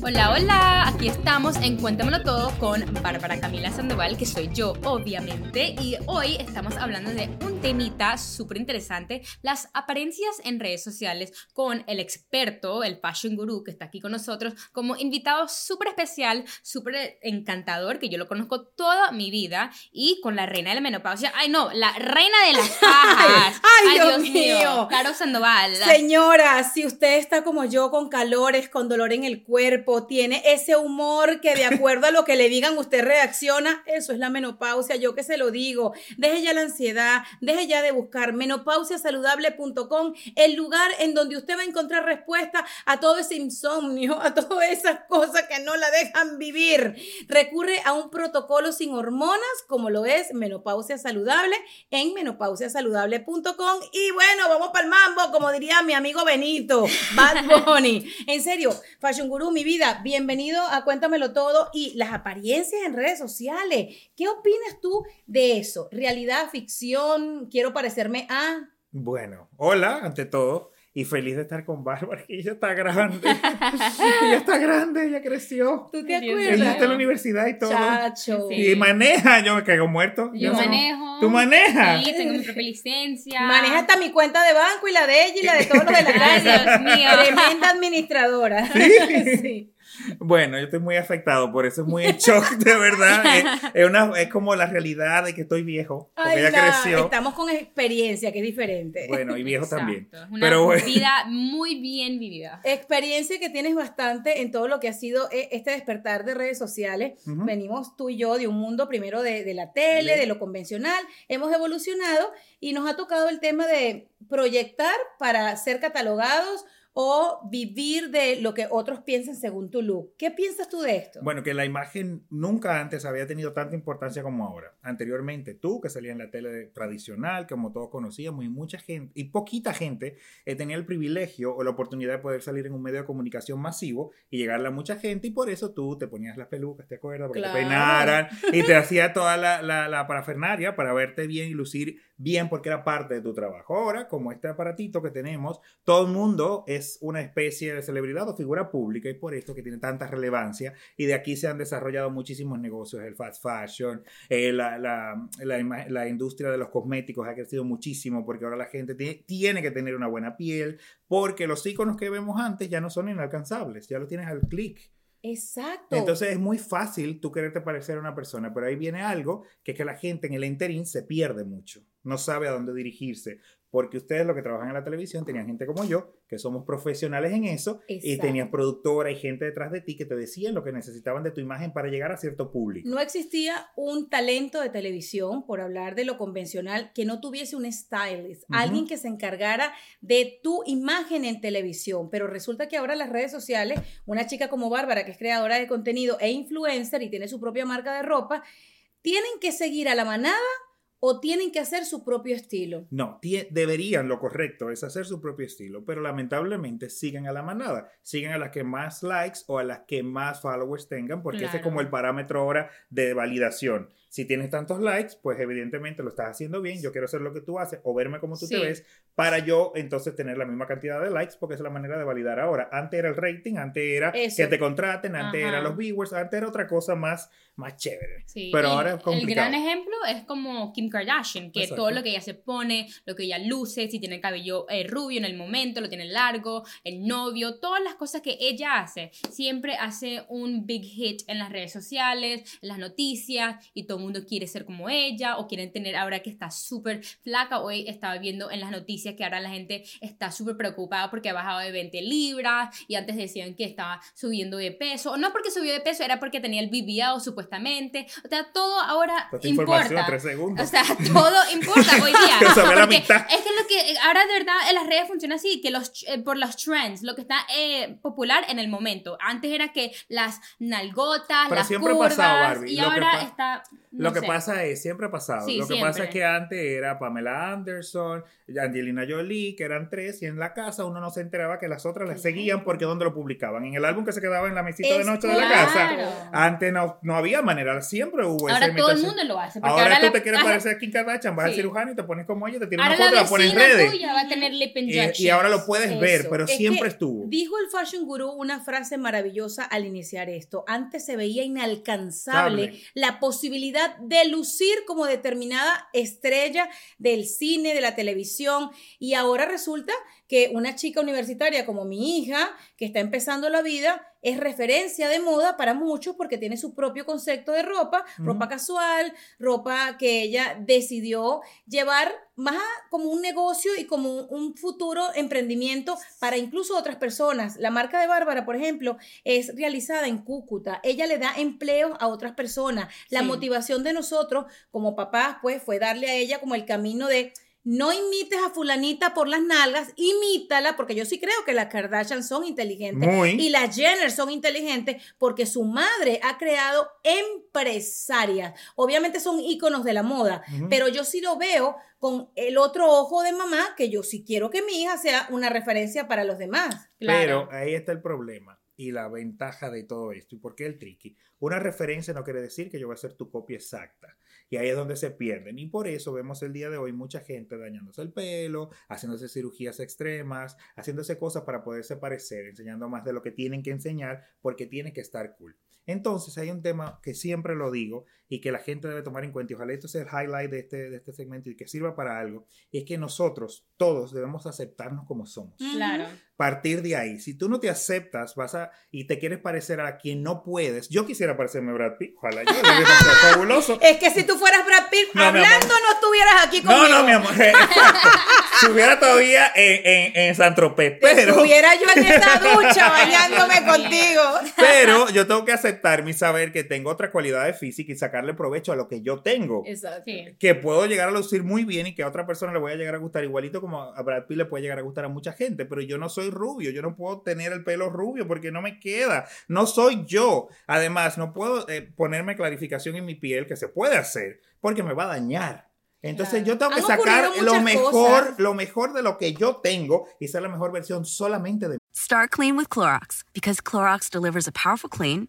Hola, hola, aquí estamos en Cuéntamelo Todo con Bárbara Camila Sandoval, que soy yo, obviamente, y hoy estamos hablando de un temita súper interesante, las apariencias en redes sociales, con el experto, el fashion guru, que está aquí con nosotros, como invitado súper especial, súper encantador, que yo lo conozco toda mi vida, y con la reina de la menopausia, ay no, la reina de las Ay, Dios mío. Caro Sandoval. Señora, si usted está como yo con calores, con dolor en el cuerpo, tiene ese humor que de acuerdo a lo que le digan usted reacciona, eso es la menopausia, yo que se lo digo. Deje ya la ansiedad, deje ya de buscar menopausiasaludable.com, el lugar en donde usted va a encontrar respuesta a todo ese insomnio, a todas esas cosas que no la dejan vivir. Recurre a un protocolo sin hormonas como lo es menopausia saludable en menopausiasaludable.com y bueno, vamos para el mambo, como diría mi amigo Benito, Bad Bunny. En serio, Fashion Guru, mi vida, bienvenido a Cuéntamelo Todo y las apariencias en redes sociales. ¿Qué opinas tú de eso? ¿Realidad, ficción? ¿Quiero parecerme a...? Bueno, hola, ante todo, y feliz de estar con Bárbara, que ella está grande. ella está grande, ella creció. ¿Tú te acuerdas? Ella está en la universidad y todo. Chacho. Sí. Y maneja, yo me caigo muerto. Yo manejo. ¿Tú manejas? Sí, tengo mi propia licencia. Maneja hasta mi cuenta de banco y la de ella y la de todos los de la Ay, casa. Dios mío. Tremenda administradora. Sí. Bueno, yo estoy muy afectado, por eso es muy en shock, de verdad. es, es una, es como la realidad de que estoy viejo, porque Ay, ella no, creció. Estamos con experiencia, que es diferente. Bueno, y viejo Exacto. también. Es Una Pero bueno. vida muy bien vivida. Experiencia que tienes bastante en todo lo que ha sido eh, este despertar de redes sociales. Venimos tú y yo de un mundo primero de, de la tele, Sí. de lo convencional, hemos evolucionado y nos ha tocado el tema de proyectar para ser catalogados o vivir de lo que otros piensan según tu look. ¿Qué piensas tú de esto? Bueno, que la imagen nunca antes había tenido tanta importancia como ahora. Anteriormente tú, que salías en la tele tradicional, como todos conocíamos, y mucha gente, y poquita gente eh, tenía el privilegio o la oportunidad de poder salir en un medio de comunicación masivo y llegarle a mucha gente, y por eso tú te ponías las pelucas, ¿te acuerdas? Porque Claro. te peinaran y te hacía toda la, la, la parafernaria para verte bien y lucir bien porque era parte de tu trabajo. Ahora, como este aparatito que tenemos, todo el mundo es una especie de celebridad o figura pública y por esto que tiene tanta relevancia y de aquí se han desarrollado muchísimos negocios, el fast fashion, eh, la, la, la industria de los cosméticos ha crecido muchísimo porque ahora la gente tiene, tiene que tener una buena piel porque los iconos que vemos antes ya no son inalcanzables, ya lo tienes al clic. Exacto. Entonces es muy fácil tú quererte parecer a una persona, pero ahí viene algo que es que la gente en el interín se pierde mucho, no sabe a dónde dirigirse, porque ustedes los que trabajan en la televisión tenían gente como yo, que somos profesionales en eso, y tenías productora y gente detrás de ti que te decían lo que necesitaban de tu imagen para llegar a cierto público. No existía un talento de televisión, por hablar de lo convencional, que no tuviese un stylist, alguien que se encargara de tu imagen en televisión. Pero resulta que ahora las redes sociales, una chica como Bárbara, que es creadora de contenido e influencer y tiene su propia marca de ropa, tienen que seguir a la manada o tienen que hacer su propio estilo. No, deberían, lo correcto es hacer su propio estilo, pero lamentablemente siguen a la manada, siguen a las que más likes o a las que más followers tengan, porque ese es como el parámetro ahora de validación. Si tienes tantos likes, pues evidentemente lo estás haciendo bien, yo quiero hacer lo que tú haces o verme como tú Sí. te ves para yo entonces tener la misma cantidad de likes, porque es la manera de validar ahora. Antes era el rating, antes era Eso. que te contraten, antes Ajá. eran los viewers, antes era otra cosa más, más chévere. Sí, Pero y ahora es El complicado. gran ejemplo es como Kim Kardashian, que Exacto. todo lo que ella se pone, lo que ella luce, si tiene el cabello eh, rubio en el momento, lo tiene largo, el novio, todas las cosas que ella hace, siempre hace un big hit en las redes sociales, en las noticias, y todo el mundo quiere ser como ella, o quieren tener ahora que está súper flaca. Hoy estaba viendo en las noticias que ahora la gente está súper preocupada porque ha bajado de 20 libras, y antes decían que estaba subiendo de peso, o no porque subió de peso, era porque tenía el BBL supuestamente. O sea, todo ahora Esta importa. tres segundos. O sea, todo importa hoy día. Porque es que lo que ahora de verdad en las redes funciona así, que los eh, por los trends, lo que está eh, popular en el momento. Antes era que las nalgotas, Pero las siempre curvas Barbie. y Lo ahora pa- está Lo que sé. pasa es, siempre ha pasado. Sí, lo que pasa es que antes era Pamela Anderson, Angelina Jolie, que eran tres, y en la casa uno no se enteraba que las otras las seguían porque donde lo publicaban. En el álbum que se quedaba en la mesita de noche de la casa. Antes no, no había manera, siempre hubo esa Ahora todo el mundo lo hace. porque Ahora, tú la- te quieres parecer a Kim Kardashian, vas al Sí. cirujano y te pones como ella, te tiras Ahora una foto, la la pones en redes. tuya va a tener lip Y, ahora lo puedes ver, pero Es siempre estuvo. Dijo el Fashion Guru una frase maravillosa al iniciar esto. Antes se veía inalcanzable Sable. la posibilidad de lucir como determinada estrella del cine, de la televisión, y ahora resulta que una chica universitaria como mi hija, que está empezando la vida, es referencia de moda para muchos porque tiene su propio concepto de ropa, ropa casual, ropa que ella decidió llevar más a- como un negocio y como un, un futuro emprendimiento para incluso otras personas. La marca de Bárbara, por ejemplo, es realizada en Cúcuta. Ella le da empleo a otras personas. La Sí. motivación de nosotros como papás, pues, fue darle a ella como el camino de no imites a fulanita por las nalgas, imítala, porque yo sí creo que las Kardashian son inteligentes Muy. y las Jenner son inteligentes porque su madre ha creado empresarias. Obviamente son íconos de la moda, pero yo sí lo veo con el otro ojo de mamá, que yo sí quiero que mi hija sea una referencia para los demás. Claro. Pero ahí está el problema y la ventaja de todo esto. ¿Y por qué el tricky? Una referencia no quiere decir que yo voy a hacer tu copia exacta. Y ahí es donde se pierden. Y por eso vemos el día de hoy mucha gente dañándose el pelo, haciéndose cirugías extremas, haciéndose cosas para poderse parecer, enseñando más de lo que tienen que enseñar porque tiene que estar cool. Entonces hay un tema que siempre lo digo y que la gente debe tomar en cuenta y ojalá esto sea el highlight de este, de este segmento y que sirva para algo, es que nosotros todos debemos aceptarnos como somos Claro. partir de ahí. Si tú no te aceptas, vas a y te quieres parecer a quien no puedes. Yo quisiera parecerme a Brad Pitt, ojalá yo, demasiado fabuloso. Es que si tú fueras Brad Pitt, No, hablando no estuvieras aquí conmigo. No, no, mi amor. si hubiera todavía en, en, en San Tropez, pero, Estuviera yo en esa ducha bañándome contigo. pero yo tengo que aceptarme y saber que tengo otras cualidades físicas y sacarle provecho a lo que yo tengo. Exacto. Sí. que puedo llegar a lucir muy bien y que a otra persona le voy a llegar a gustar igualito como a Brad Pitt le puede llegar a gustar a mucha gente, pero yo no soy rubio, yo no puedo tener el pelo rubio porque no me queda, no soy yo. Además, no puedo eh, ponerme clarificación en mi piel que se puede hacer porque me va a dañar. Entonces Claro. yo tengo que sacar lo mejor, cosas. lo mejor de lo que yo tengo y ser la mejor versión solamente de Start clean with Clorox because Clorox delivers a powerful clean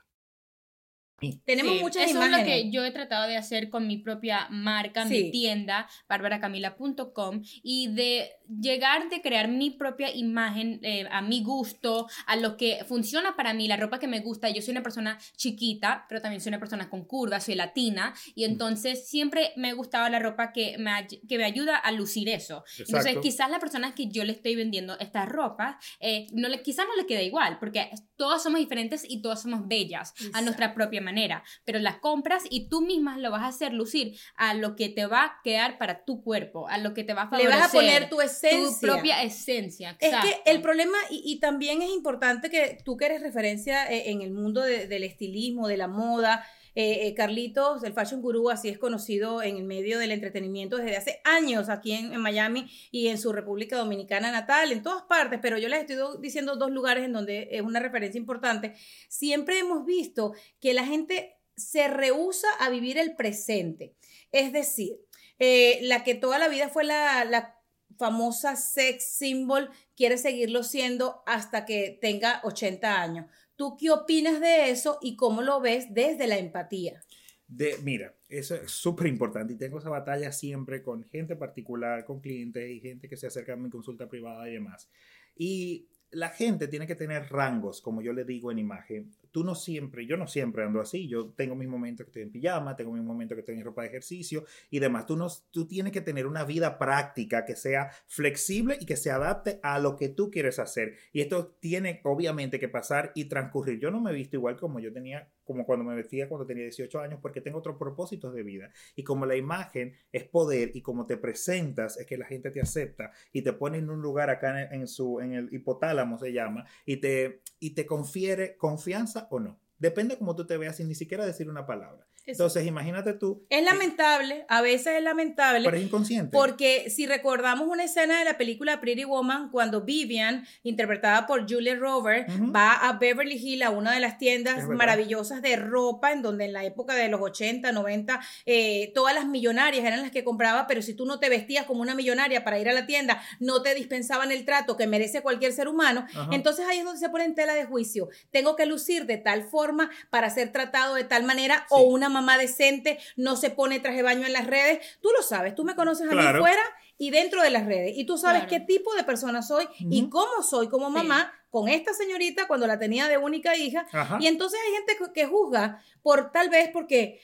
Tenemos Sí, muchas Eso imágenes. es lo que yo he tratado de hacer con mi propia marca, Sí. mi tienda, barbaracamila.com, y de llegar de crear mi propia imagen eh, a mi gusto, a lo que funciona para mí, la ropa que me gusta. Yo soy una persona chiquita, pero también soy una persona con curvas, soy latina, y entonces siempre me gustaba la ropa que me, que me ayuda a lucir eso. Entonces, Exacto. quizás la persona que yo le estoy vendiendo estas ropas, eh, no le, quizás no le queda igual, porque todas somos diferentes y todas somos bellas a nuestra propia manera, pero las compras y tú misma lo vas a hacer lucir a lo que te va a quedar para tu cuerpo, a lo que te va a Le favorecer. vas a poner tu esencia. Tu propia esencia. Es que el problema, y, y también es importante que tú que eres referencia eh, en el mundo de- del estilismo, de la moda, eh, eh, Carlitos, el Fashion Guru, así es conocido en el medio del entretenimiento desde hace años aquí en, en Miami y en su República Dominicana natal, en todas partes, pero yo les estoy do- diciendo dos lugares en donde es una referencia importante. Siempre hemos visto que la gente se rehúsa a vivir el presente. Es decir, eh, la que toda la vida fue la, la famosa sex symbol quiere seguirlo siendo hasta que tenga 80 años. ¿Tú qué opinas de eso y cómo lo ves desde la empatía? De, mira, eso es súper importante y tengo esa batalla siempre con gente particular, con clientes y gente que se acerca a mi consulta privada y demás. Y la gente tiene que tener rangos, como yo le digo en imagen. Tú no siempre, yo no siempre ando así. Yo tengo mis momentos que estoy en pijama, tengo mis momentos que estoy en ropa de ejercicio y demás. Tú, no, tú tienes que tener una vida práctica que sea flexible y que se adapte a lo que tú quieres hacer. Y esto tiene obviamente que pasar y transcurrir. Yo no me he visto igual como yo tenía, como cuando me vestía cuando tenía 18 años, porque tengo otros propósitos de vida. Y como la imagen es poder y como te presentas es que la gente te acepta y te pone en un lugar acá en, su, en el hipotálamo se llama, y te, y te confiere confianza o no. Depende cómo tú te veas sin ni siquiera decir una palabra. Entonces, imagínate tú. Es lamentable, a veces es lamentable. Pero es inconsciente. Porque si recordamos una escena de la película Pretty Woman, cuando Vivian, interpretada por Julia Rover, Ujú. va a Beverly Hills, a una de las tiendas maravillosas de ropa, en donde en la época de los 80, 90, eh, todas las millonarias eran las que compraba, pero si tú no te vestías como una millonaria para ir a la tienda, no te dispensaban el trato que merece cualquier ser humano. Entonces ahí es donde se pone en tela de juicio. Tengo que lucir de tal forma para ser tratado de tal manera o una mamá decente no se pone traje de baño en las redes. Tú lo sabes, tú me conoces a mí fuera y dentro de las redes. Y tú sabes Claro. qué tipo de persona soy y cómo soy como Sí. mamá con esta señorita cuando la tenía de única hija. Ajá. Y entonces hay gente que- juzga por tal vez porque,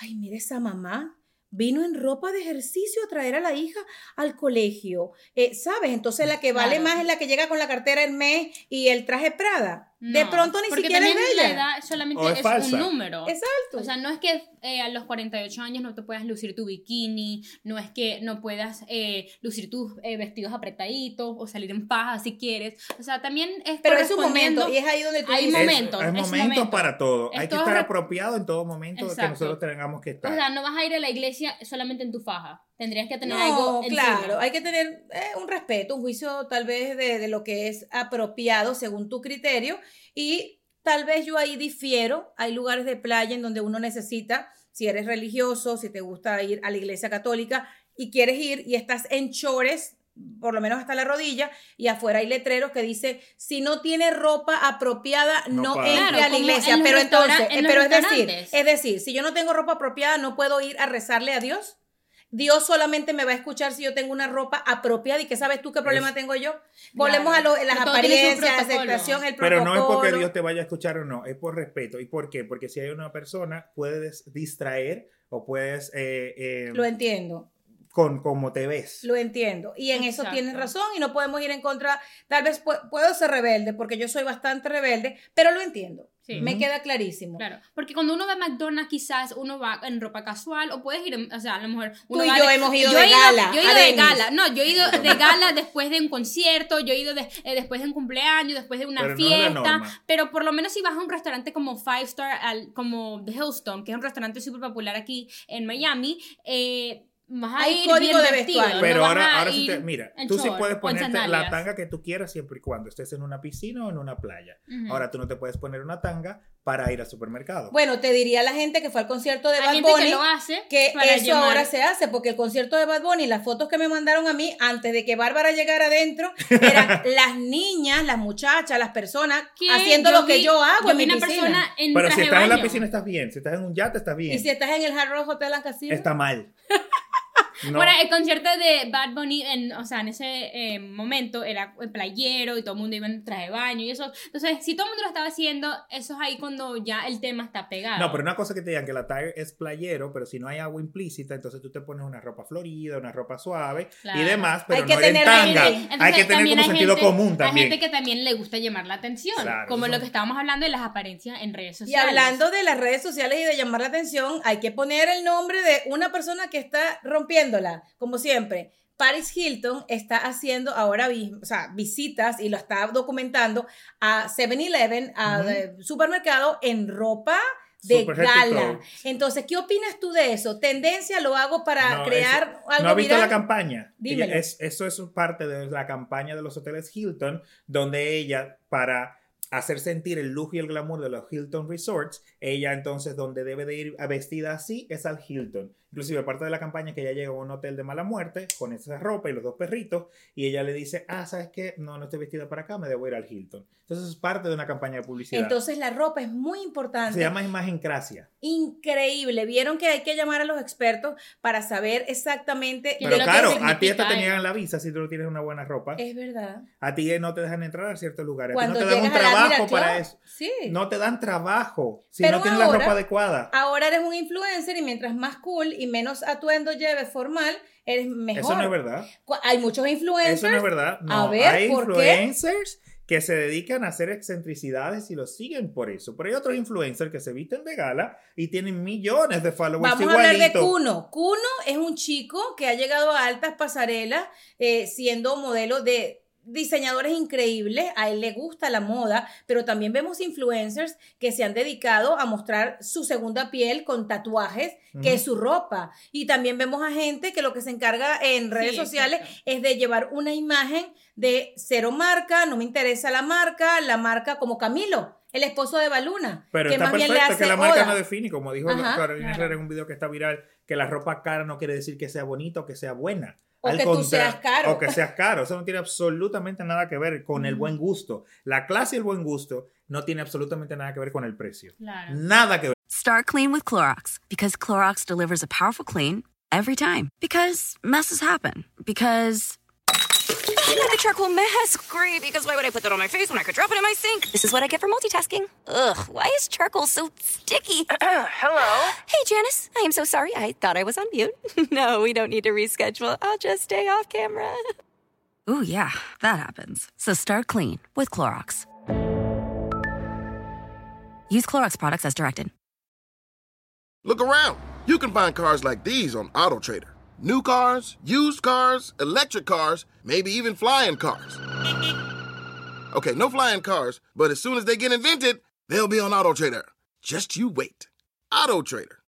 ay, mira esa mamá. Vino en ropa de ejercicio a traer a la hija al colegio. Eh, ¿Sabes? Entonces la que vale Claro. más es la que llega con la cartera en mes y el traje Prada. De pronto ni porque siquiera es también la bella. edad solamente O es es, un número. Exacto. O sea, no es que eh, a los 48 años no te puedas lucir tu bikini, no es que no puedas eh, lucir tus eh, vestidos apretaditos o salir en paja si quieres. O sea, también es Pero es un momento y es ahí donde tú Hay dices, Es- momentos, Hay es momentos momento. para todo. Es hay que estar apropiado en todo momento que Exacto. nosotros tengamos que estar. O sea, no vas a ir a la iglesia solamente en tu faja. Tendrías que tener No, algo encima. claro, hay que tener eh, un respeto, un juicio tal vez de, de lo que es apropiado según tu criterio y tal vez yo ahí difiero, hay lugares de playa en donde uno necesita, si eres religioso, si te gusta ir a la iglesia católica y quieres ir y estás en chores, por lo menos hasta la rodilla, y afuera hay letreros que dice, si no tiene ropa apropiada, No no, entre Claro, a la iglesia. en Pero entonces, en eh, pero es decir, es decir, si yo no tengo ropa apropiada, no puedo ir a rezarle a Dios. Dios solamente me va a escuchar si yo tengo una ropa apropiada y que sabes tú qué problema Es- tengo yo. Volvemos Claro. a lo, las Pero todo apariencias, la aceptación, el Pero protocolo. no es porque Dios te vaya a escuchar o no, es por respeto. ¿Y por qué? Porque si hay una persona, puedes distraer o puedes eh, eh, Lo entiendo, con cómo te ves. lo entiendo. Y en eso tienes razón y no podemos ir en contra. Tal vez pu- puedo ser rebelde porque yo soy bastante rebelde, pero lo entiendo. Sí. Me queda clarísimo. Claro, porque cuando uno va a McDonald's quizás uno va en ropa casual o puedes ir, en- o sea, a lo mejor uno y yo de- hemos ido yo de he gala Yo he a ido de gala, no, yo he ido de gala después de un concierto, yo he ido de- eh, después de un cumpleaños, después de una Pero fiesta, pero por lo menos si vas a un restaurante como Five Star, al- como The Hillstone, que es un restaurante súper popular aquí en Miami, eh, vas a Hay ir código bien de vestido, vestuario. Pero ahora, ahora te, mira, tú sí puedes ponerte la tanga que tú quieras siempre y cuando estés en una piscina o en una playa. Ahora tú no te puedes poner una tanga para ir al supermercado. Bueno, te diría la gente que fue al concierto de Hay Bad gente Bunny. que lo hace que eso llamar- ahora se hace, porque el concierto de Bad Bunny, las fotos que me mandaron a mí antes de que Bárbara llegara adentro, eran las niñas, las muchachas, las personas haciendo yo lo que yo hago yo en mi una piscina. persona en Pero si traje estás en la piscina estás bien, si estás en un yate estás bien. Y si estás en el Hard Rock Hotel and Casino, Está mal. No. Bueno, el concierto de Bad Bunny, en, o sea, en ese eh, momento era playero y todo el mundo iba en traje de baño y eso. Entonces, si todo el mundo lo estaba haciendo, eso es ahí cuando ya el tema está pegado. No, pero una cosa que te digan que la tag es playero, pero si no hay agua implícita, entonces tú te pones una ropa florida, una ropa suave Claro. y demás, pero Hay que no tener tanga. gente. Entonces, hay que tener como hay sentido gente- común también. Hay gente que también le gusta llamar la atención, Claro, como eso lo que estábamos hablando de las apariencias en redes Y sociales. hablando de las redes sociales y de llamar la atención, hay que poner el nombre de una persona que está rompiéndola, como siempre. Paris Hilton está haciendo ahora vi- o sea, visitas y lo está documentando a 7-Eleven, a supermercado en ropa de Super gala. Entonces, ¿qué opinas tú de eso? ¿Tendencia lo hago para No, crear eso- algo ¿No has visto viral? la campaña? Dímelo. Es- eso es parte de la campaña de los hoteles Hilton, donde ella, para hacer sentir el lujo y el glamour de los Hilton Resorts, ella entonces donde debe de ir vestida así es al Hilton. Inclusive parte de la campaña es que ella llega a un hotel de mala muerte con esa ropa y los dos perritos y ella le dice, ah, ¿sabes qué? No, no estoy vestida para acá, me debo ir al Hilton. Entonces es parte de una campaña de publicidad. Entonces la ropa es muy importante. Se llama imagencracia. Increíble. Vieron que hay que llamar a los expertos para saber exactamente ¿Qué Pero claro, a ti hasta te niegan la visa si tú no tienes una buena ropa. Es verdad. A ti no te dejan entrar a ciertos lugares. A ti Cuando no te dan un trabajo Mira, para claro, eso. Sí. No te dan trabajo si Pero no tienes la ropa adecuada. Ahora eres un influencer y mientras más cool y menos atuendo lleves formal, eres mejor. Eso no es verdad. Hay muchos influencers. Eso no es verdad. No, A ver, hay ¿por qué? influencers que se dedican a hacer excentricidades y los siguen por eso. Pero hay otros influencers que se visten de gala y tienen millones de followers Vamos a hablar de. Kuno. Kuno es un chico que ha llegado a altas pasarelas eh, siendo modelo de diseñadores increíbles, a él le gusta la moda, pero también vemos influencers que se han dedicado a mostrar su segunda piel con tatuajes, que es su ropa. Y también vemos a gente que lo que se encarga en redes Sí, sociales exacto. es de llevar una imagen de cero marca, no me interesa la marca, la marca como Camilo, el esposo de Baluna, Pero que está más bien le perfecto hace que la marca oda. no define, como dijo Ajá, Carolina claro. Herrera en un video que está viral, que la ropa cara no quiere decir que sea bonita o que sea buena. O Al que tú seas caro. O que seas caro. Eso no tiene absolutamente nada que ver con el buen gusto. La clase y el buen gusto no tiene absolutamente nada que ver con el precio. Claro. Nada que ver. Start clean with Clorox because Clorox delivers a powerful clean every time. Because messes happen. Because. Ew, the charcoal mask. Great, because why would I put that on my face when I could drop it in my sink? This is what I get for multitasking. Ugh, why is charcoal so sticky? Hello? Hey, Janice. I am so sorry. I thought I was on mute. no, we don't need to reschedule. I'll just stay off camera. Ooh, yeah, that happens. So start clean with Clorox. Use Clorox products as directed. Look around. You can find cars like these on AutoTrader. New cars, used cars, electric cars, maybe even flying cars. Okay, no flying cars, but as soon as they get invented, they'll be on AutoTrader. Just you wait. AutoTrader.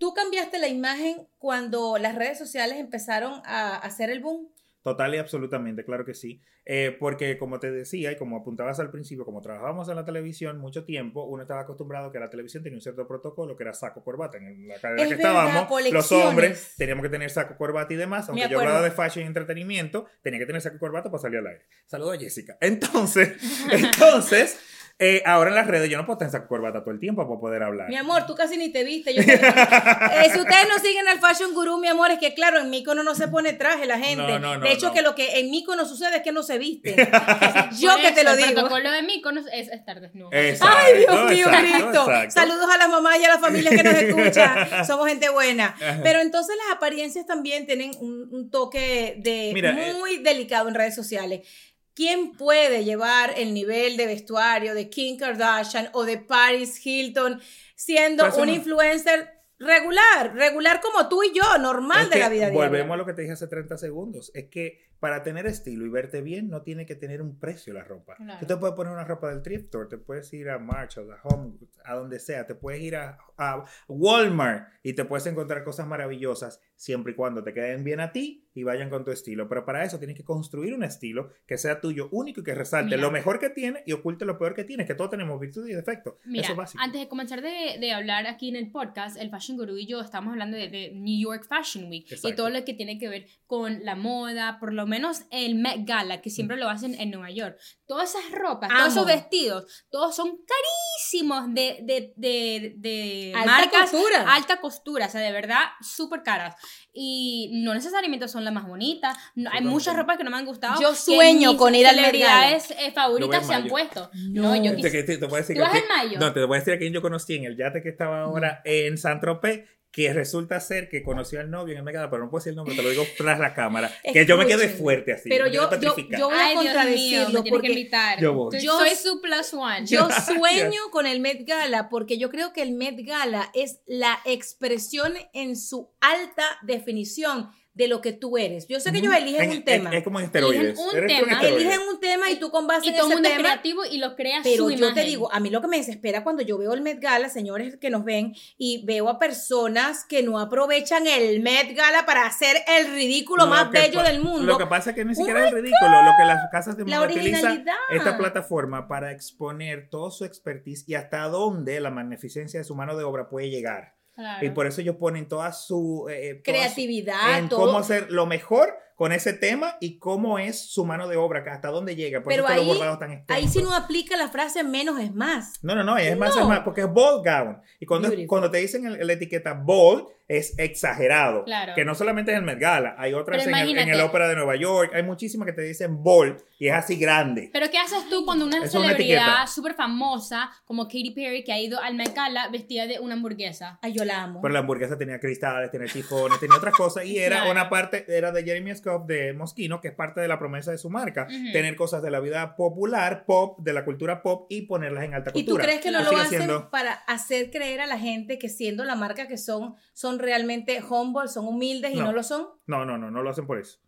¿Tú cambiaste la imagen cuando las redes sociales empezaron a hacer el boom? Total y absolutamente, claro que sí. Eh, porque como te decía y como apuntabas al principio, como trabajábamos en la televisión mucho tiempo, uno estaba acostumbrado que la televisión tenía un cierto protocolo que era saco corbata. En la Es que verdad, estábamos, los hombres teníamos que tener saco corbata y demás. Aunque yo hablaba de fashion y entretenimiento, tenía que tener saco corbata para salir al aire. Saludo a Jessica. Entonces, entonces, eh, ahora en las redes yo no puedo tener saco corbata todo el tiempo para poder hablar. Mi amor, tú casi ni te viste. Yo te- Eh, si ustedes no siguen al Fashion Guru, mi amor, es que claro, en Mícono no se pone traje la gente. No, no, no, de hecho, no. que lo que en Mícono sucede es que no se viste. Yo que te lo El digo. protocolo de Míconos es estar desnudo. Exacto, Ay, Dios mío, exacto, Cristo. exacto. Saludos a las mamás y a las familias que nos escuchan. Somos gente buena. Pero entonces las apariencias también tienen un, un toque de Mira, eh, muy delicado en redes sociales. ¿Quién puede llevar el nivel de vestuario de Kim Kardashian o de Paris Hilton siendo eso un influencer regular? Regular como tú y yo, normal Es de la vida diaria. Volvemos a lo que te dije hace 30 segundos. Es que para tener estilo y verte bien no tiene que tener un precio la ropa. Claro. Tú te puedes poner una ropa del thrift store, te puedes ir a Marshalls, a Home a donde sea, te puedes ir a, a Walmart y te puedes encontrar cosas maravillosas siempre y cuando te queden bien a ti y vayan con tu estilo. Pero para eso tienes que construir un estilo que sea tuyo único y que resalte Mira. lo mejor que tiene y oculte lo peor que tienes, que todos tenemos virtudes y defectos. Mira, eso es básico. antes de comenzar de, de hablar aquí en el podcast, el Fashion Guru y yo estamos hablando de, de New York Fashion Week y Exacto. todo lo que tiene que ver con la moda, por lo menos el Met Gala, que siempre lo hacen en Nueva York. Todas esas ropas, todos Amo. esos vestidos, todos son carísimos de, de, de, de Alta marcas costura. alta costura, o sea, de verdad, súper caras. Y no necesariamente son las más bonitas. No- hay muchas ropas que no me han gustado. Yo sueño mis con ir al celebridades eh, voy favoritas se han puesto. No. No, yo Te, quisiera. que- te- te voy a decir ¿Tú que vas aquí- en mayo? No, te voy a decir a quién yo conocí en el yate que estaba ahora en San Tropez, que resulta ser que conoció al novio en el Megada, pero no puedo decir el nombre, te lo digo tras la cámara. Que yo me quedé fuerte así. pero yo- yo- yo voy a Ay, Dios mío, contradecirlo porque que invitar. Yo voy. Yo- soy su plus one. Yo sueño con el Met Gala porque yo creo que el Met Gala es la expresión en su alta definición de lo que tú eres. Yo sé que ellos eligen En- un tema. Es, como en esteroides. Eligen un Eres tema. eligen un tema y tú con base y en todo ese mundo es tema. creativo y lo crea Pero su yo imagen. te digo, a mí lo que me desespera cuando yo veo el Met Gala, señores que nos ven, y veo a personas que no aprovechan el Met Gala para hacer el ridículo Lo más bello del mundo. Lo que pasa es que ni Oh siquiera my es ridículo. Lo que las casas de moda utilizan esta plataforma para exponer todo su expertise y hasta dónde la magnificencia de su mano de obra puede llegar. Claro. Y por eso ellos ponen toda su eh, toda su- Creatividad, en todo. cómo hacer lo mejor con ese tema y cómo es su mano de obra, hasta dónde llega. Por Pero eso ahí, los bordados tan ahí sí no aplica la frase menos es más. No, no, no, es más, es más, porque es bold gown. Y cuando, Beautiful. cuando te dicen el- la etiqueta bold, es exagerado. Claro. Que no solamente es el Met Gala, hay otras en el, en el imagínate. Ópera de Nueva York, hay muchísimas que te dicen bold y es así grande. Pero ¿qué haces tú cuando una Es celebridad súper famosa como Katy Perry que ha ido al Met Gala vestida de una hamburguesa? Ay, yo la amo. Pero la hamburguesa tenía cristales, tenía chifones, tenía otras cosas y era Claro. una parte, era de Jeremy Scott de Moschino, que es parte de la promesa de su marca, tener cosas de la vida popular, pop, de la cultura pop y ponerlas en alta ¿Y tú cultura. crees que no lo hacen siendo- para hacer creer a la gente que siendo la marca que son, son realmente humble, son humildes y no, No. lo son? No, no, no, no lo hacen por eso.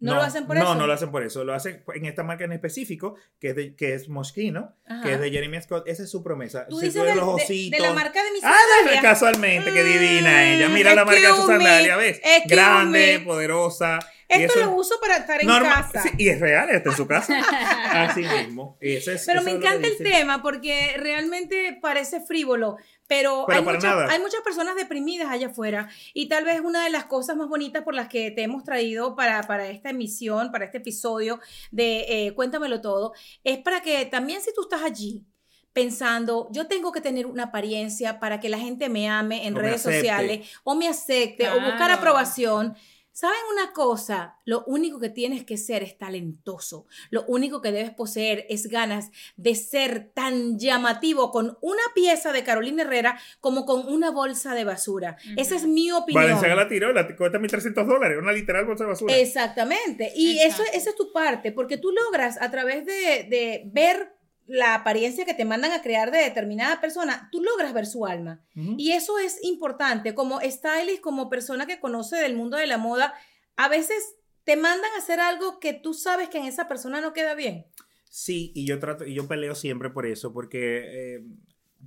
¿No lo hacen por no, eso? No, lo hacen por eso. Lo hacen en esta marca en específico, que es, de, que es Moschino, Ajá. que es de Jeremy Scott. Esa es su promesa. Tú dices de, los de- de ositos. la marca de mis Ah, sandalias. casualmente, qué divina ella. Mm, Mira la marca de su sandalia, ¿ves? Grande, me. poderosa. Esto eso- lo uso para estar en normal- casa. sí, y es real, está en su casa. Así mismo. Ese es- Pero eso me encanta el tema porque realmente parece frívolo, pero, Pero hay, para mucha- nada. hay muchas personas deprimidas allá afuera y tal vez una de las cosas más bonitas por las que te hemos traído para, para esta emisión, para este episodio de eh, Cuéntamelo Todo, es para que también si tú estás allí pensando, yo tengo que tener una apariencia para que la gente me ame en O redes sociales o me acepte o buscar Claro. aprobación. ¿Saben una cosa? Lo único que tienes que ser es talentoso. Lo único que debes poseer es ganas de ser tan llamativo con una pieza de Carolina Herrera como con una bolsa de basura. Esa es mi opinión. Valenciaga la tiró, la cuesta 1.300 dólares, una literal bolsa de basura. Exactamente. Y eso, esa es tu parte, porque tú logras a través de, de ver la apariencia que te mandan a crear de determinada persona, tú logras ver su alma. Y eso es importante. Como stylist, como persona que conoce del mundo de la moda, a veces te mandan a hacer algo que tú sabes que en esa persona no queda bien. Sí, y yo trato, y yo peleo siempre por eso, porque eh,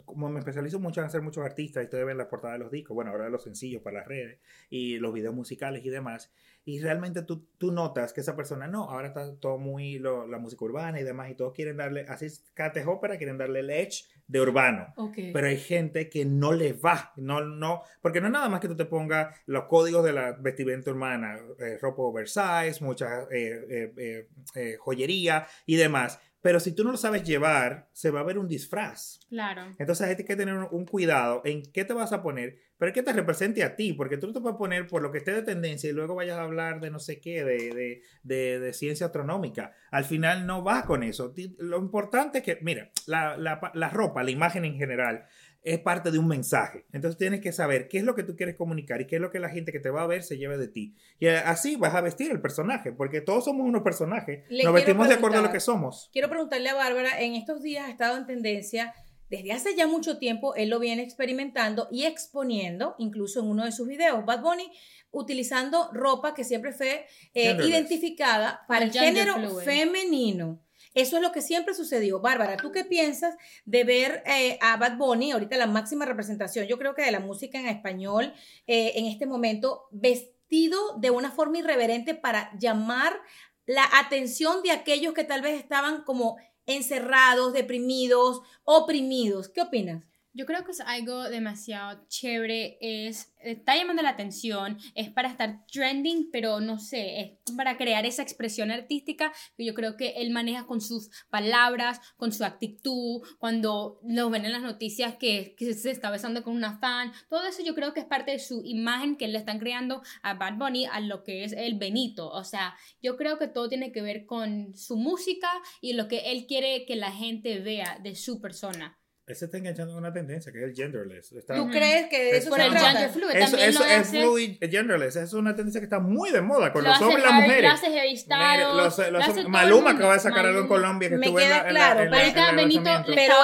como me especializo mucho en hacer muchos artistas, y ustedes ven las portadas de los discos, bueno, ahora los sencillos para las redes, y los videos musicales y demás, y realmente tú, tú notas que esa persona, no, ahora está todo muy, lo- la música urbana y demás, y todos quieren darle, así es Cate Ópera, quieren darle el edge de urbano. Pero hay gente que no le va, no, no, porque no es nada más que tú te pongas los códigos de la vestimenta urbana, eh, ropa oversize, mucha eh, eh, eh, joyería y demás. Pero si tú no lo sabes llevar, se va a ver un disfraz. Claro. Entonces hay que tener un, cuidado en qué te vas a poner, pero que te represente a ti, porque tú no te puedes poner por lo que esté de tendencia y luego vayas a hablar de no sé qué, de, de, de- de ciencia astronómica. Al final no va con eso. Lo importante es que, mira, la, la- la ropa, la imagen en general, es parte de un mensaje. Entonces tienes que saber qué es lo que tú quieres comunicar y qué es lo que la gente que te va a ver se lleve de ti. Y así vas a vestir el personaje, porque todos somos unos personajes. Le Nos vestimos de acuerdo a lo que somos. Quiero preguntarle a Bárbara, en estos días ha estado en tendencia, desde hace ya mucho tiempo, él lo viene experimentando y exponiendo, incluso en uno de sus videos, Bad Bunny, utilizando ropa que siempre fue eh, identificada para el, género fluid. femenino. Eso es lo que siempre sucedió. Bárbara, ¿tú qué piensas de ver eh, a Bad Bunny, ahorita la máxima representación, yo creo que de la música en español, eh, en este momento, vestido de una forma irreverente para llamar la atención de aquellos que tal vez estaban como encerrados, deprimidos, oprimidos. ¿Qué opinas? Yo creo que es algo demasiado chévere, es, está llamando la atención, es para estar trending, pero no sé, es para crear esa expresión artística que yo creo que él maneja con sus palabras, con su actitud, cuando nos ven en las noticias que, que se está besando con una fan, todo eso yo creo que es parte de su imagen que le están creando a Bad Bunny, a lo que es el Benito, o sea, yo creo que todo tiene que ver con su música y lo que él quiere que la gente vea de su persona. Él se está enganchando en una tendencia que es el genderless. Está- ¿Tú crees que de Es eso Por el gender fluid Eso, también eso lo es hace. fluid genderless. Es una tendencia que está muy de moda con Lo los hombres y las mujeres. Hace todo el Maluma acaba de sacar algo en. Colombia que Me estuve en queda la, en la- claro, en la- pero en Benito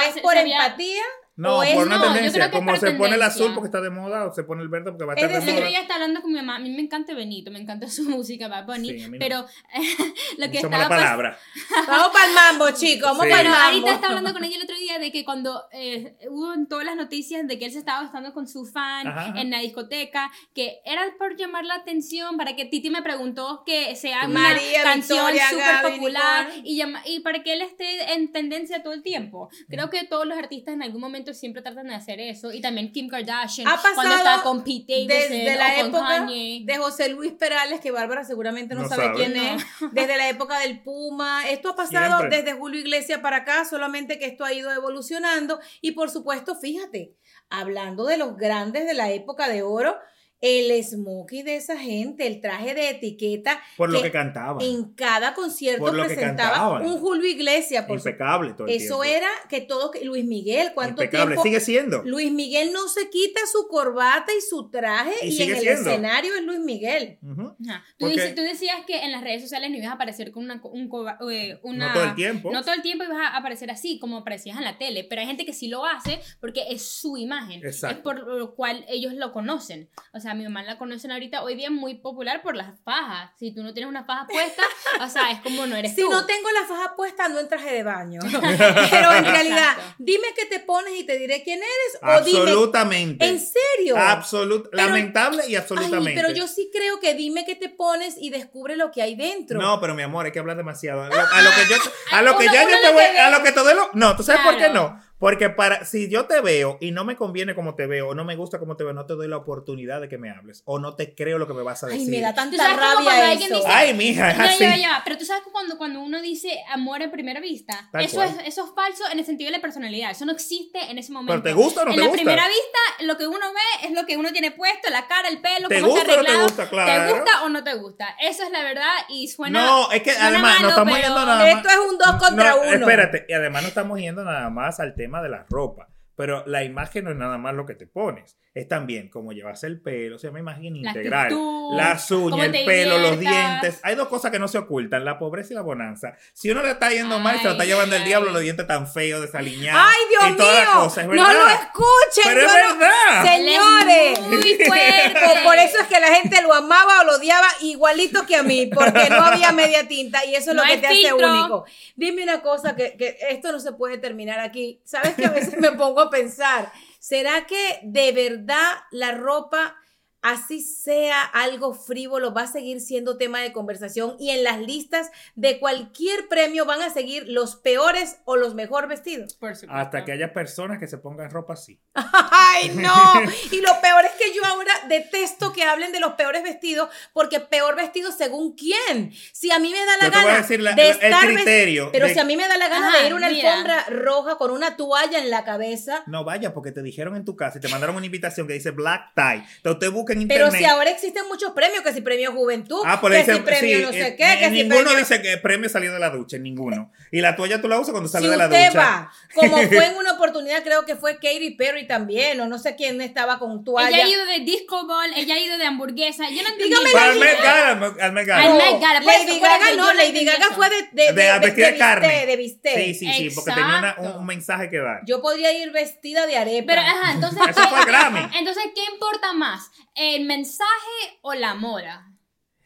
es por empatía. No, o es- por una no, tendencia. es Como se pone el tendencia. azul porque está de moda, o se pone el verde porque va a Es estar de decir, El otro moda. día estaba hablando con mi mamá, a mí me encanta Benito, me encanta su música, Bad Bunny, Sí, a mí no. pero lo que Mucha estaba palabra. Vamos para el mambo, chicos. Vamos Sí. para el Bueno, mambo. ahorita estaba hablando con ella el otro día de que cuando eh, hubo en todas las noticias de que él se estaba estando con su fan Ajá, ajá. en la discoteca, que era por llamar la atención, para que Titi me preguntó que sea una María, canción súper popular y, llama- y para que él esté en tendencia todo el tiempo. Creo que todos los artistas en algún momento momento siempre tratan de hacer eso. Y también Kim Kardashian, Ha cuando pasado está con Pete Davidson desde la o con época Kanye. de José Luis Perales, que Bárbara seguramente no, No sabe, sabe. quién No. es, desde la época del Puma. Esto ha pasado Siempre. desde Julio Iglesias para acá, solamente que esto ha ido evolucionando. Y por supuesto, fíjate, hablando de los grandes de la época de oro, el smokey de esa gente, el traje de etiqueta. Por lo que cantaban. En cada concierto Por lo que presentaba cantaban. un Julio Iglesias. Por Impecable todo el Eso tiempo. era que todos, que- Luis Miguel, ¿cuánto Impecable. tiempo? Sigue siendo. Luis Miguel no se quita su corbata y su traje Y y, en el escenario es Luis Miguel. Ajá. Tú, Porque- dices- tú decías que en las redes sociales no ibas a aparecer con una, un, coba- eh, una- No todo el tiempo. No todo el tiempo ibas a aparecer así, como aparecías en la tele, pero hay gente que sí lo hace porque es su imagen. Exacto. Es por lo cual ellos lo conocen. O sea, mi mamá la conocen ahorita, hoy día es muy popular por las fajas. Si tú no tienes una faja puesta, o sea, es como no eres Si tú. no tengo la faja puesta, ando en traje de baño. Pero en realidad, Exacto. dime qué te pones y te diré quién eres. O dime, Absolutamente. ¿en serio? Absolut Pero- lamentable y Ay, absolutamente. pero yo sí creo que dime qué te pones y descubre lo que hay dentro. No, pero mi amor, hay que hablar demasiado. A lo, a lo que yo, a lo que ya yo te voy, a lo que te doy lo, no, ¿tú sabes por qué no? Porque para, si yo te veo y no me conviene como te veo, o no me gusta como te veo, no te doy la oportunidad de que me hables, o no te creo lo que me vas a Ay, decir. me da tanta rabia eso. dice- Ay, mija, es Ya, así. ya, ya, pero tú sabes que cuando, cuando uno dice amor a primera vista, Tal eso cual. es, eso es falso en el sentido de la personalidad. Eso no existe en ese momento. Pero te gusta o no en te la gusta. primera vista, lo que uno ve es lo que uno tiene puesto, la cara, el pelo, ¿Te cómo gusta está o no te arreglado. gusta? Claro. ¿Te gusta o no te gusta? Eso es la verdad y suena. No, es que además no estamos yendo nada más. Esto es un dos contra No, uno. Espérate, y además no estamos yendo nada más al tema de la ropa. Pero la imagen no es nada más lo que te pones. Es también cómo llevas el pelo, o sea, una imagen La integral. actitud, Las uñas, el pelo, los dientes. Hay dos cosas que no se ocultan, la pobreza y la bonanza. Si uno le está yendo mal, se lo está Ay, llevando el ay. diablo, los dientes tan feos, desaliñados. Ay, Dios y toda la mío. cosa, es no lo escuchen. Pero es no- verdad. Señores. muy fuerte. Por, eso es que la gente lo amaba o lo odiaba igualito que a mí, porque no había media tinta y eso es No lo que te hace único. Dime una cosa, que, que esto no se puede terminar aquí. ¿Sabes que a veces me pongo a pensar? ¿Será que de verdad la ropa, así sea algo frívolo, va a seguir siendo tema de conversación y en las listas de cualquier premio van a seguir los peores o los mejor vestidos? Por supuesto. Hasta que haya personas que se pongan ropa así. Ay, no. Y lo peor es que yo ahora detesto que hablen de los peores vestidos, porque peor vestido según quién. Si a mí me da la Yo te voy a gana decir la- de el criterio pero de- si a mí me da la gana Ajá, de ir a una mira. alfombra roja con una toalla en la cabeza, No vaya, porque te dijeron en tu casa y te mandaron una invitación que dice black tie. Entonces usted busca en pero si ahora existen muchos premios, que si premio juventud, Ah, pues que dicen, si premio sí, no sé eh, qué, que en si ninguno premio... dice que premio salió de la ducha, ninguno. Y la toalla tú la usas cuando Si sale de la usted ducha. va, como fue en una oportunidad, creo que fue Katy Perry también, o no sé quién estaba con toalla. Ella ha ido de disco ball, ella ha ido de hamburguesa. Yo no entendí. Al- Met Gala. Al Met Gala, Lady Gaga no, Lady Gaga fue de, de, De, a vestir de carne. de visté. Sí, sí, sí, porque tenía una- un, Exacto. un mensaje que dar. Yo podría ir vestida de arepa. Pero, ajá, entonces. Eso fue Grammy. Entonces, ¿qué importa más? ¿El mensaje o la moda?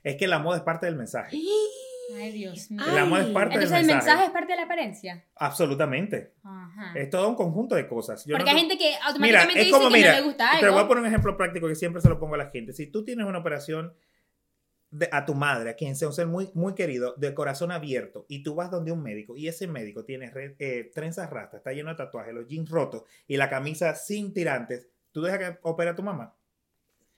Es que la moda es parte del mensaje. Ay, Dios mío. La moda es parte Entonces, del el mensaje. mensaje es parte de la apariencia. Absolutamente. Ajá. Es todo un conjunto de cosas. Yo Porque no hay te- gente que Mira, automáticamente es dice como, que mira, no le gusta te voy a algo. poner un ejemplo práctico que siempre se lo pongo a la gente. Si tú tienes una operación de- a tu madre, a quien sea un ser muy, muy querido, de corazón abierto, y tú vas donde un médico, y ese médico tiene re- eh, trenzas rastas, está lleno de tatuajes, los jeans rotos, y la camisa sin tirantes, ¿tú dejas que opere a tu mamá?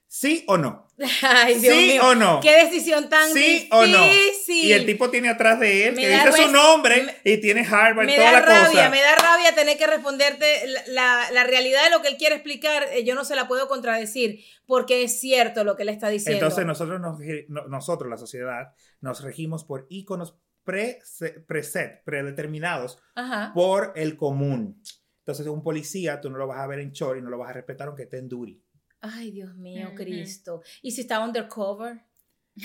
¿Sí o no? Ay, Dios ¿Sí mío. o no? Qué decisión tan ¿Sí o no? Y el tipo tiene atrás de él, Me que dice su nombre, me- y tiene Harvard, me toda da la rabia, cosa. me da rabia tener que responderte la, la- realidad de lo que él quiere explicar. eh, Yo no se la puedo contradecir porque es cierto lo que él está diciendo. Entonces nosotros, nos, no- nosotros, la sociedad, nos regimos por íconos pre, preset, predeterminados Ajá. por el común. Entonces un policía, tú no lo vas a ver en short y no lo vas a respetar aunque esté en duri. Ay, Dios mío. Cristo. ¿Y si está undercover?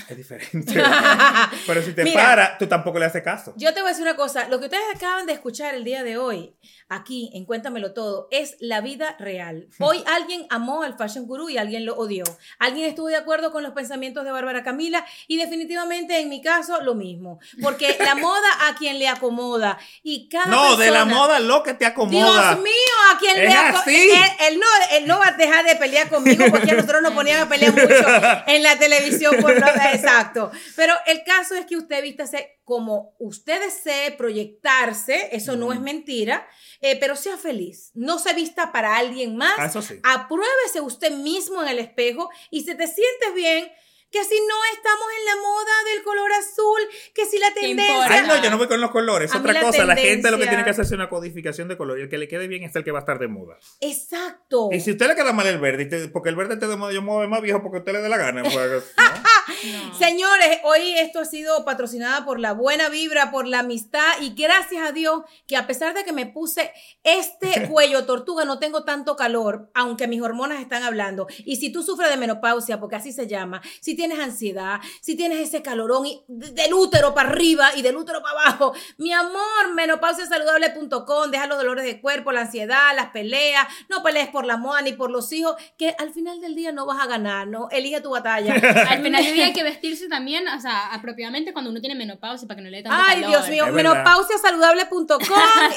Es diferente. Pero si te Mira. para, tú tampoco le haces caso. Yo te voy a decir una cosa, lo que ustedes acaban de escuchar el día de hoy, aquí en Cuéntamelo Todo, es la vida real. Hoy alguien amó al Fashion Guru y alguien lo odió. Alguien estuvo de acuerdo con los pensamientos de Bárbara Camila y definitivamente en mi caso lo mismo. Porque la moda a quien le acomoda y cada No, de la moda lo que te acomoda. Dios mío, quien Es lea- así. Él, él no, él no va a dejar de pelear conmigo porque a nosotros nos ponían a pelear mucho en la televisión. Por exacto. Pero el caso es que usted vístase como usted desee proyectarse, eso no es mentira, eh, pero sea feliz. No se vista para alguien más. Ah, Eso sí. Apruébese usted mismo en el espejo y si te sientes bien, que si no estamos en la moda del color azul, que si la ¿Qué tendencia... Ay, no, yo no voy con los colores. A mí Otra la cosa, la gente lo que tiene que hacer es una codificación de color. Y el que le quede bien es el que va a estar de moda. Exacto. Y si a usted le queda mal el verde, porque el verde te de moda, yo me voy más viejo porque a usted le dé la gana. pues, ¿no? No. Señores, hoy esto ha sido patrocinada por la buena vibra, por la amistad y gracias a Dios que a pesar de que me puse este cuello tortuga no tengo tanto calor, aunque mis hormonas están hablando. Y si tú sufres de menopausia, porque así se llama, si tienes ansiedad, si tienes ese calorón y de- del útero para arriba y del útero para abajo, mi amor, menopausiasaludable.com, deja los dolores de cuerpo, la ansiedad, las peleas, no pelees por la moda ni por los hijos, que al final del día no vas a ganar, ¿no? Elige tu batalla. Al final hay que vestirse también, o sea, apropiadamente cuando uno tiene menopausia para que no le dé tanto Ay, calor. Dios mío, menopausiasaludable.com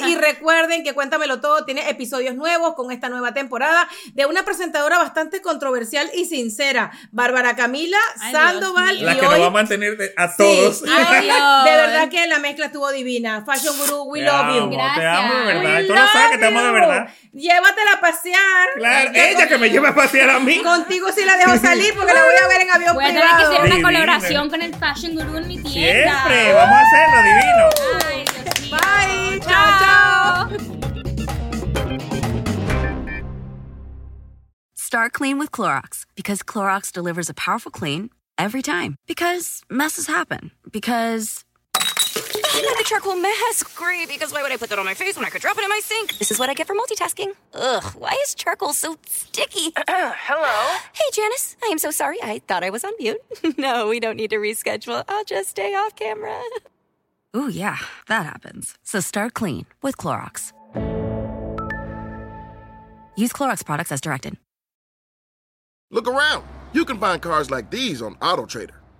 y recuerden que Cuéntamelo Todo tiene episodios nuevos con esta nueva temporada de una presentadora bastante controversial y sincera, Bárbara Camila Ay, Sandoval. La y que hoy- nos va a mantener de- a Sí, todos. Ay, de verdad que la mezcla estuvo divina. Fashion Guru, we Te love amo, you. Gracias. Te amo de verdad. We tú lo sabes que te amo de love verdad. you. Llévatela a pasear. Claro, ella que me lleva a pasear a mí. Contigo sí la dejo salir porque la voy a ver en avión Voy a tener que privado. Hacer una colaboración con el Fashion Guru en mi tienda. Siempre, vamos a hacerlo divino. Ay, Dios mío. Bye. Chao, chao. Start clean with Clorox because Clorox delivers a powerful clean every time. Because messes happen. Because. Look at charcoal mask. Great, because why would I put that on my face when I could drop it in my sink? This is what I get for multitasking. Ugh, why is charcoal so sticky? Hello? Hey, Janice. I am so sorry. I thought I was on mute. no, we don't need to reschedule. I'll just stay off camera. Ooh, yeah, that happens. So start clean with Clorox. Use Clorox products as directed. Look around. You can find cars like these on AutoTrader.